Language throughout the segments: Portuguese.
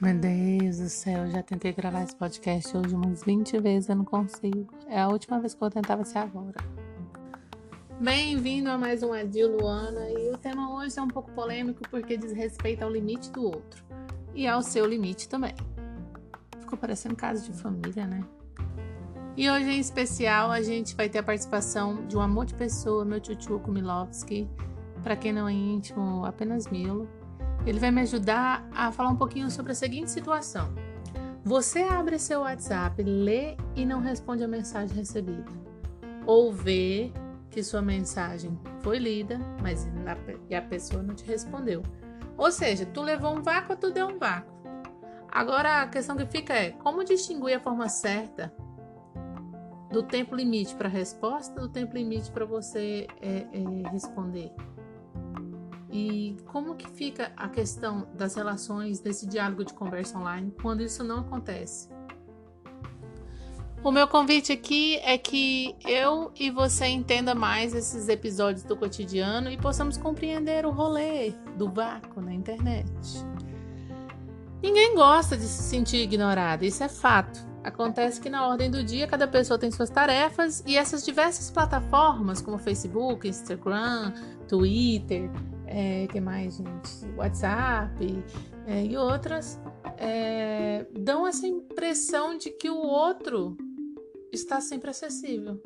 Meu Deus do céu, já tentei gravar esse podcast hoje umas 20 vezes, eu não consigo. É a última vez que eu vai ser agora. Bem-vindo a mais um Adil Luana e o tema hoje é um pouco polêmico porque diz respeito ao limite do outro e ao seu limite também. Ficou parecendo caso de família, né? E hoje, em especial, a gente vai ter a participação de um amor de pessoa, meu tio Kumilovski, para quem não é íntimo, apenas Milo ele vai me ajudar a falar um pouquinho sobre a seguinte situação. Você abre seu WhatsApp, lê e não responde a mensagem recebida. Ou vê que sua mensagem foi lida, mas a pessoa não te respondeu. Ou seja, tu levou um vácuo, tu deu um vácuo. Agora a questão que fica é como distinguir a forma certa do tempo limite para resposta do tempo limite para você é, é, responder. E como que fica a questão das relações desse diálogo de conversa online quando isso não acontece? O meu convite aqui é que eu e você entenda mais esses episódios do cotidiano e possamos compreender o rolê do vácuo na internet. Ninguém gosta de se sentir ignorado, isso é fato. Acontece que na ordem do dia cada pessoa tem suas tarefas e essas diversas plataformas como Facebook, Instagram, Twitter, é, que mais, gente? WhatsApp é, e outras, é, dão essa impressão de que o outro está sempre acessível.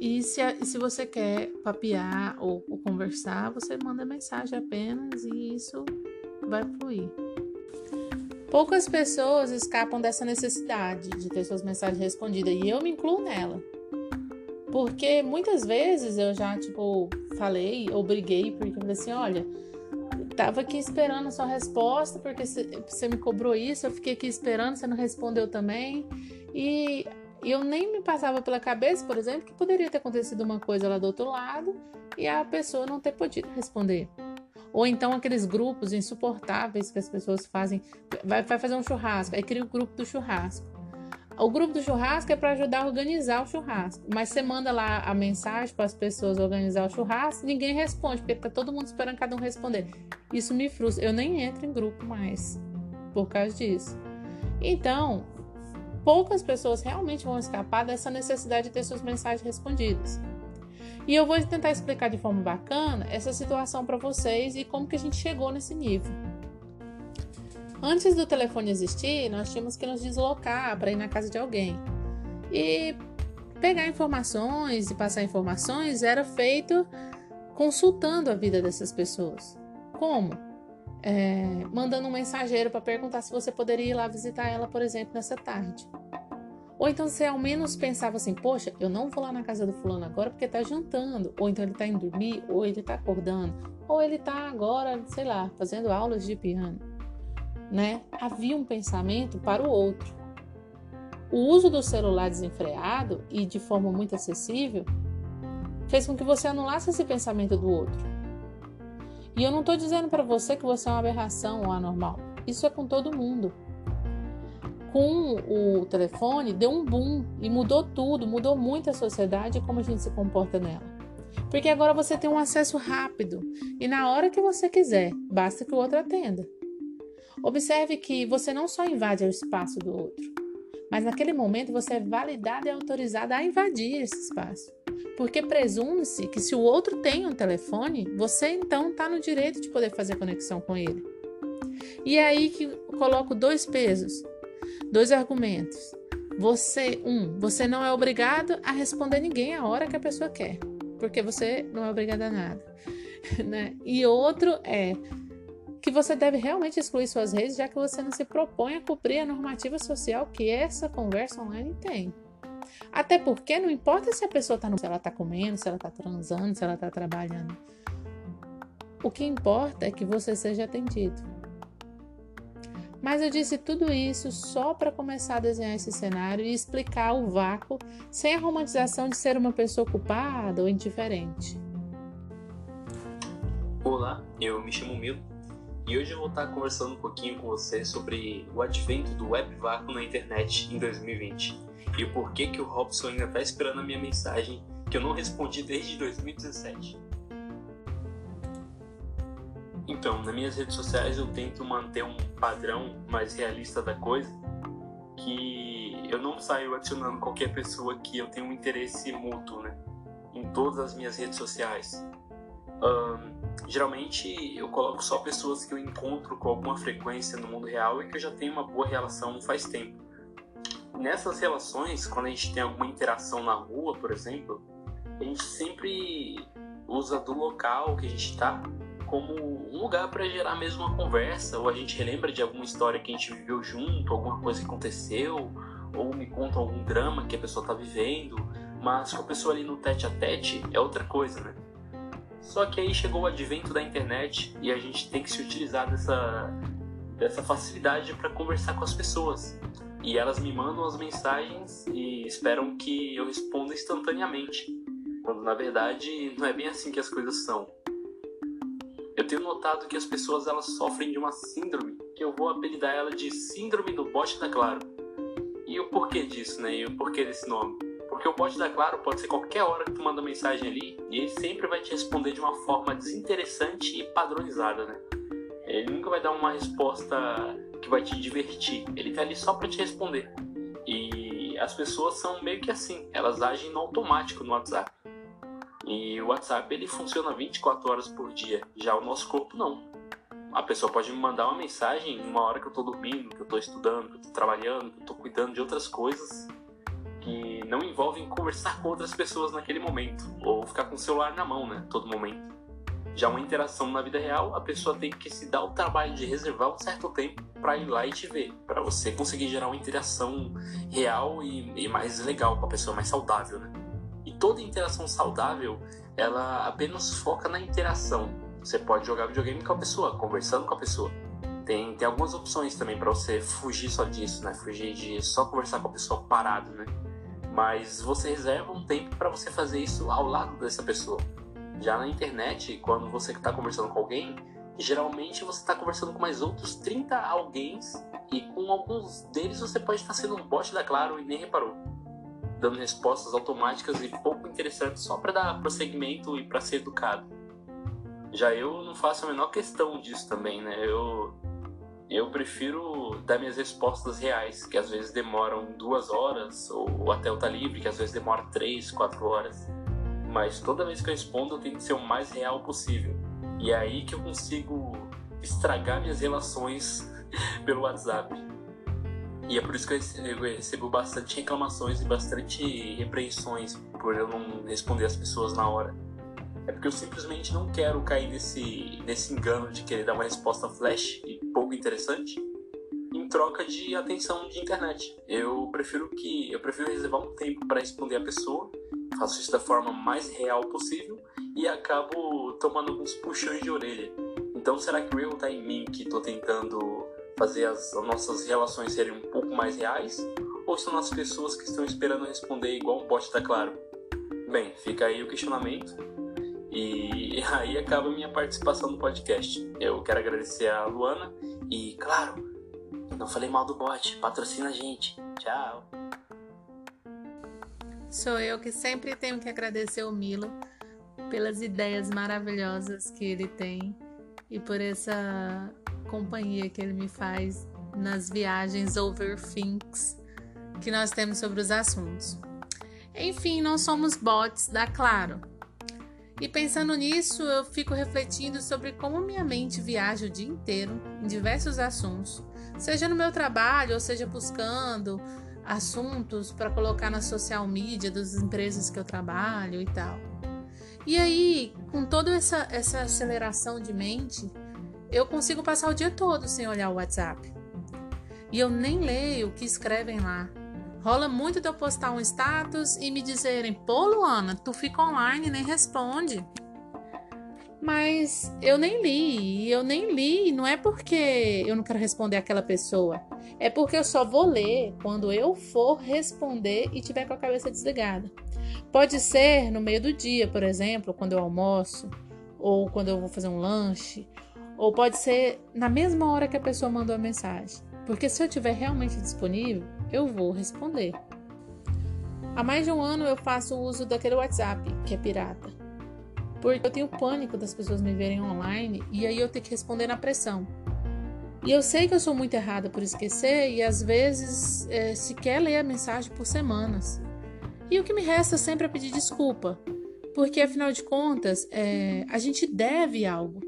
E se, se você quer papear ou, ou conversar, você manda mensagem apenas e isso vai fluir. Poucas pessoas escapam dessa necessidade de ter suas mensagens respondidas e eu me incluo nela. Porque muitas vezes eu já, tipo, falei ou briguei porque eu falei assim: olha, tava aqui esperando a sua resposta porque você me cobrou isso, eu fiquei aqui esperando, você não respondeu também. E eu nem me passava pela cabeça, por exemplo, que poderia ter acontecido uma coisa lá do outro lado e a pessoa não ter podido responder. Ou então aqueles grupos insuportáveis que as pessoas fazem, vai, vai fazer um churrasco, aí cria o grupo do churrasco. O grupo do churrasco é para ajudar a organizar o churrasco. Mas você manda lá a mensagem para as pessoas organizar o churrasco, ninguém responde, porque tá todo mundo esperando cada um responder. Isso me frustra. Eu nem entro em grupo mais por causa disso. Então, poucas pessoas realmente vão escapar dessa necessidade de ter suas mensagens respondidas. E eu vou tentar explicar de forma bacana essa situação para vocês e como que a gente chegou nesse nível. Antes do telefone existir, nós tínhamos que nos deslocar para ir na casa de alguém. E pegar informações e passar informações era feito consultando a vida dessas pessoas. Como? É, mandando um mensageiro para perguntar se você poderia ir lá visitar ela, por exemplo, nessa tarde. Ou então você ao menos pensava assim, poxa, eu não vou lá na casa do fulano agora porque tá jantando. Ou então ele tá indo dormir, ou ele tá acordando, ou ele tá agora, sei lá, fazendo aulas de piano né? Havia um pensamento para o outro. O uso do celular desenfreado e de forma muito acessível fez com que você anulasse esse pensamento do outro. E eu não estou dizendo para você que você é uma aberração ou anormal. Isso é com todo mundo. Com o telefone, deu um boom e mudou tudo, mudou muito a sociedade e como a gente se comporta nela. Porque agora você tem um acesso rápido e na hora que você quiser, basta que o outro atenda. Observe que você não só invade o espaço do outro, mas naquele momento você é validada e autorizada a invadir esse espaço. Porque presume-se que se o outro tem um telefone, você então está no direito de poder fazer conexão com ele. E é aí que coloco dois pesos, dois argumentos. Você, um, você não é obrigado a responder ninguém a hora que a pessoa quer, porque você não é obrigado a nada. Né? E outro é que você deve realmente excluir suas redes, já que você não se propõe a cumprir a normativa social que essa conversa online tem. Até porque não importa se a pessoa está no, se ela está comendo, se ela está transando, se ela está trabalhando. O que importa é que você seja atendido. Mas eu disse tudo isso só para começar a desenhar esse cenário e explicar o vácuo sem a romantização de ser uma pessoa culpada ou indiferente. Olá, eu me chamo Milo e hoje eu vou estar conversando um pouquinho com você sobre o advento do web vácuo na internet em 2020 e o porquê que o Robson ainda está esperando a minha mensagem que eu não respondi desde 2017. Então, nas minhas redes sociais eu tento manter um padrão mais realista da coisa, que eu não saio adicionando qualquer pessoa que eu tenha um interesse mútuo, né? Em todas as minhas redes sociais. Um, geralmente eu coloco só pessoas que eu encontro com alguma frequência no mundo real e que eu já tenho uma boa relação faz tempo. Nessas relações, quando a gente tem alguma interação na rua, por exemplo, a gente sempre usa do local que a gente está como um lugar para gerar mesmo uma conversa, ou a gente relembra de alguma história que a gente viveu junto, alguma coisa que aconteceu, ou me conta algum drama que a pessoa está vivendo, mas com a pessoa ali no tete a tete é outra coisa, né? Só que aí chegou o advento da internet e a gente tem que se utilizar dessa, dessa facilidade para conversar com as pessoas. E elas me mandam as mensagens e esperam que eu responda instantaneamente, quando na verdade não é bem assim que as coisas são. Tenho notado que as pessoas elas sofrem de uma síndrome que eu vou apelidar ela de síndrome do bot da Claro. E o porquê disso, né? E o porquê desse nome? Porque o bot da Claro pode ser qualquer hora que tu manda mensagem ali e ele sempre vai te responder de uma forma desinteressante e padronizada, né? Ele nunca vai dar uma resposta que vai te divertir. Ele tá ali só para te responder. E as pessoas são meio que assim, elas agem no automático no WhatsApp. E o WhatsApp ele funciona 24 horas por dia, já o nosso corpo não. A pessoa pode me mandar uma mensagem uma hora que eu estou dormindo, que eu estou estudando, que eu estou trabalhando, que eu estou cuidando de outras coisas que não envolvem conversar com outras pessoas naquele momento, ou ficar com o celular na mão, né, todo momento. Já uma interação na vida real, a pessoa tem que se dar o trabalho de reservar um certo tempo para ir lá e te ver, para você conseguir gerar uma interação real e, e mais legal com a pessoa, mais saudável, né? E toda interação saudável, ela apenas foca na interação. Você pode jogar videogame com a pessoa, conversando com a pessoa. Tem, tem algumas opções também para você fugir só disso, né? Fugir de só conversar com a pessoa parado, né? Mas você reserva um tempo para você fazer isso ao lado dessa pessoa. Já na internet, quando você está conversando com alguém, geralmente você está conversando com mais outros 30 alguém e com alguns deles você pode estar sendo um bot da Claro e nem reparou dando respostas automáticas e pouco interessantes só para dar prosseguimento e para ser educado. Já eu não faço a menor questão disso também, né? Eu, eu prefiro dar minhas respostas reais, que às vezes demoram duas horas, ou até o tá livre, que às vezes demora três, quatro horas. Mas toda vez que eu respondo, eu que ser o mais real possível. E é aí que eu consigo estragar minhas relações pelo WhatsApp. E é por isso que eu recebo bastante reclamações e bastante repreensões por eu não responder as pessoas na hora. É porque eu simplesmente não quero cair nesse, nesse engano de querer dar uma resposta flash e pouco interessante em troca de atenção de internet. Eu prefiro que eu prefiro reservar um tempo para responder a pessoa, faço isso da forma mais real possível e acabo tomando alguns puxões de orelha. Então será que o erro está em mim que estou tentando fazer as, as nossas relações serem um pouco mais reais? Ou são as pessoas que estão esperando responder igual um bot tá claro? Bem, fica aí o questionamento. E aí acaba a minha participação no podcast. Eu quero agradecer a Luana e, claro, não falei mal do bot, patrocina a gente. Tchau. Sou eu que sempre tenho que agradecer o Milo pelas ideias maravilhosas que ele tem e por essa companhia que ele me faz nas viagens overthinks que nós temos sobre os assuntos. Enfim, nós somos bots da Claro. E pensando nisso, eu fico refletindo sobre como minha mente viaja o dia inteiro em diversos assuntos, seja no meu trabalho, ou seja buscando assuntos para colocar na social media das empresas que eu trabalho e tal. E aí, com toda essa, essa aceleração de mente, eu consigo passar o dia todo sem olhar o WhatsApp. E eu nem leio o que escrevem lá. Rola muito de eu postar um status e me dizerem: pô, Luana, tu fica online e nem responde. Mas eu nem li, eu nem li, não é porque eu não quero responder aquela pessoa, é porque eu só vou ler quando eu for responder e tiver com a cabeça desligada. Pode ser no meio do dia, por exemplo, quando eu almoço, ou quando eu vou fazer um lanche, ou pode ser na mesma hora que a pessoa mandou a mensagem. Porque se eu estiver realmente disponível, eu vou responder. Há mais de um ano eu faço uso daquele WhatsApp, que é pirata. Porque eu tenho pânico das pessoas me verem online e aí eu tenho que responder na pressão. E eu sei que eu sou muito errada por esquecer e às vezes é, sequer ler a mensagem por semanas. E o que me resta sempre é pedir desculpa, porque afinal de contas é, a gente deve algo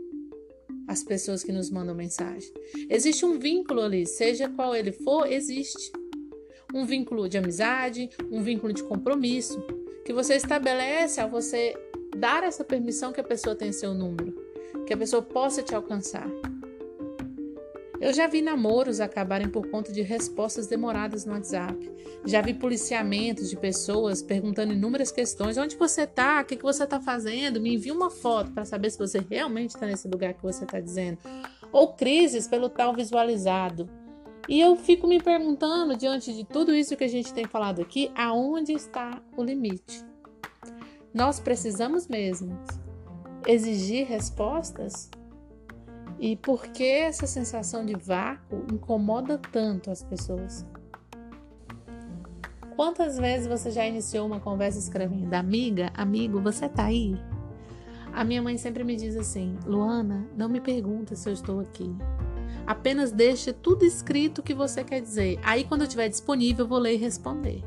às pessoas que nos mandam mensagem. Existe um vínculo ali, seja qual ele for, existe. Um vínculo de amizade, um vínculo de compromisso, que você estabelece ao você dar essa permissão que a pessoa tenha seu número, que a pessoa possa te alcançar. Eu já vi namoros acabarem por conta de respostas demoradas no WhatsApp. Já vi policiamentos de pessoas perguntando inúmeras questões: onde você tá? O que, você tá fazendo? Me envia uma foto para saber se você realmente está nesse lugar que você está dizendo. Ou crises pelo tal visualizado. E eu fico me perguntando, diante de tudo isso que a gente tem falado aqui, aonde está o limite? Nós precisamos mesmo exigir respostas e por que essa sensação de vácuo incomoda tanto as pessoas? Quantas vezes você já iniciou uma conversa escrevendo: Amiga, amigo, você tá aí? A minha mãe sempre me diz assim: Luana, não me pergunta se eu estou aqui. Apenas deixe tudo escrito que você quer dizer. Aí, quando eu estiver disponível, eu vou ler e responder.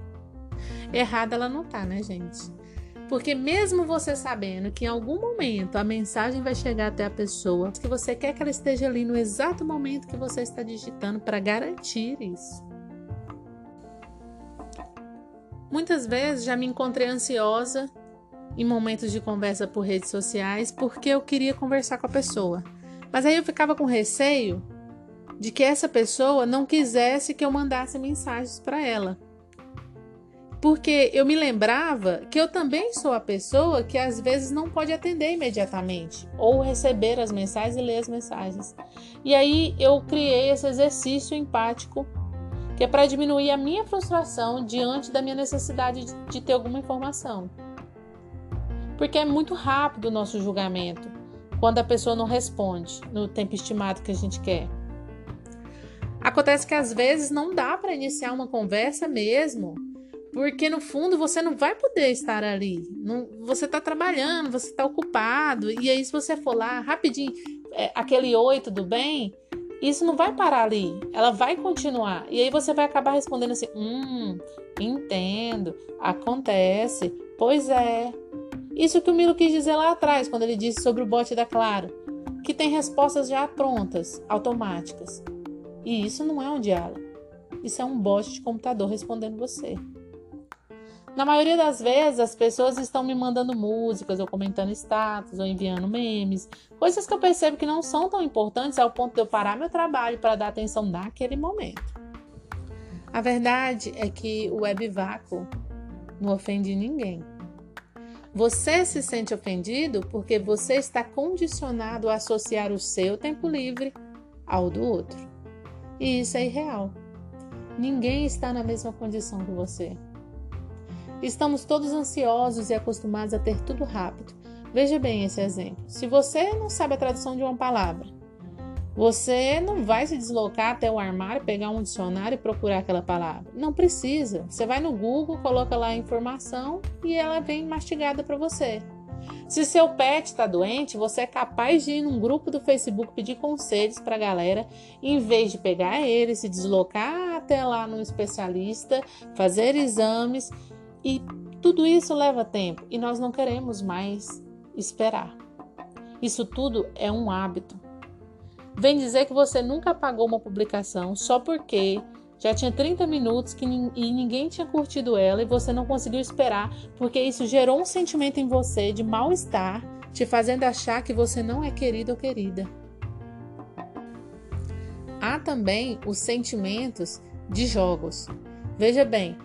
Errada ela não tá, né, gente? Porque mesmo você sabendo que em algum momento a mensagem vai chegar até a pessoa, que você quer que ela esteja ali no exato momento que você está digitando para garantir isso. Muitas vezes já me encontrei ansiosa em momentos de conversa por redes sociais porque eu queria conversar com a pessoa. Mas aí eu ficava com receio de que essa pessoa não quisesse que eu mandasse mensagens para ela porque eu me lembrava que eu também sou a pessoa que às vezes não pode atender imediatamente ou receber as mensagens e ler as mensagens. E aí eu criei esse exercício empático que é para diminuir a minha frustração diante da minha necessidade de, ter alguma informação. Porque é muito rápido o nosso julgamento quando a pessoa não responde no tempo estimado que a gente quer. Acontece que às vezes não dá para iniciar uma conversa mesmo porque no fundo você não vai poder estar ali. Não, você está trabalhando, você está ocupado. E aí, se você for lá rapidinho, é, aquele oi, tudo bem? Isso não vai parar ali. Ela vai continuar. E aí você vai acabar respondendo assim: hum, entendo, acontece, pois é. Isso que o Milo quis dizer lá atrás, quando ele disse sobre o bot da Claro, que tem respostas já prontas, automáticas. E isso não é um diálogo. Isso é um bot de computador respondendo você. Na maioria das vezes, as pessoas estão me mandando músicas, ou comentando status, ou enviando memes, coisas que eu percebo que não são tão importantes ao ponto de eu parar meu trabalho para dar atenção naquele momento. A verdade é que o web vácuo não ofende ninguém. Você se sente ofendido porque você está condicionado a associar o seu tempo livre ao do outro. E isso é irreal. Ninguém está na mesma condição que você. Estamos todos ansiosos e acostumados a ter tudo rápido. Veja bem esse exemplo. Se você não sabe a tradução de uma palavra, você não vai se deslocar até o armário, pegar um dicionário e procurar aquela palavra. Não precisa. Você vai no Google, coloca lá a informação e ela vem mastigada para você. Se seu pet está doente, você é capaz de ir num grupo do Facebook pedir conselhos para a galera, em vez de pegar ele, se deslocar até lá no especialista, fazer exames e tudo isso leva tempo e nós não queremos mais esperar. Isso tudo é um hábito. Vem dizer que você nunca apagou uma publicação só porque já tinha 30 minutos que, e ninguém tinha curtido ela e você não conseguiu esperar porque isso gerou um sentimento em você de mal-estar, te fazendo achar que você não é querido ou querida. Há também os sentimentos de jogos. Veja bem,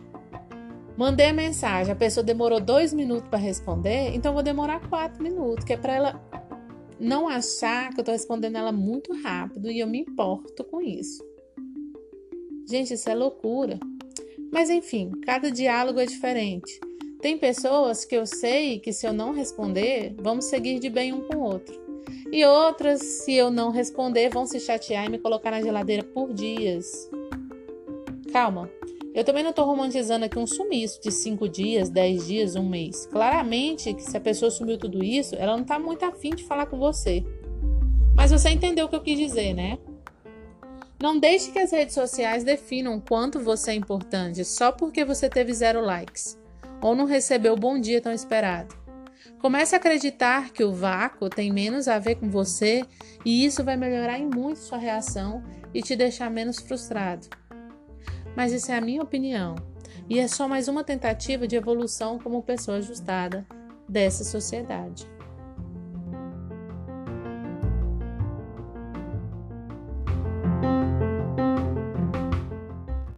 Mandei a mensagem, a pessoa demorou dois minutos para responder, então vou demorar quatro minutos, que é para ela não achar que eu estou respondendo ela muito rápido e eu me importo com isso. Gente, isso é loucura. Mas enfim, cada diálogo é diferente. Tem pessoas que eu sei que se eu não responder, vamos seguir de bem um com o outro. E outras, se eu não responder, vão se chatear e me colocar na geladeira por dias. Calma, Eu também não estou romantizando aqui um sumiço de 5 dias, 10 dias, um mês. Claramente que se a pessoa sumiu tudo isso, ela não está muito afim de falar com você. Mas você entendeu o que eu quis dizer, né? Não deixe que as redes sociais definam quanto você é importante só porque você teve zero likes ou não recebeu o bom dia tão esperado. Comece a acreditar que o vácuo tem menos a ver com você e isso vai melhorar em muito sua reação e te deixar menos frustrado. Mas isso é a minha opinião e é só mais uma tentativa de evolução como pessoa ajustada dessa sociedade.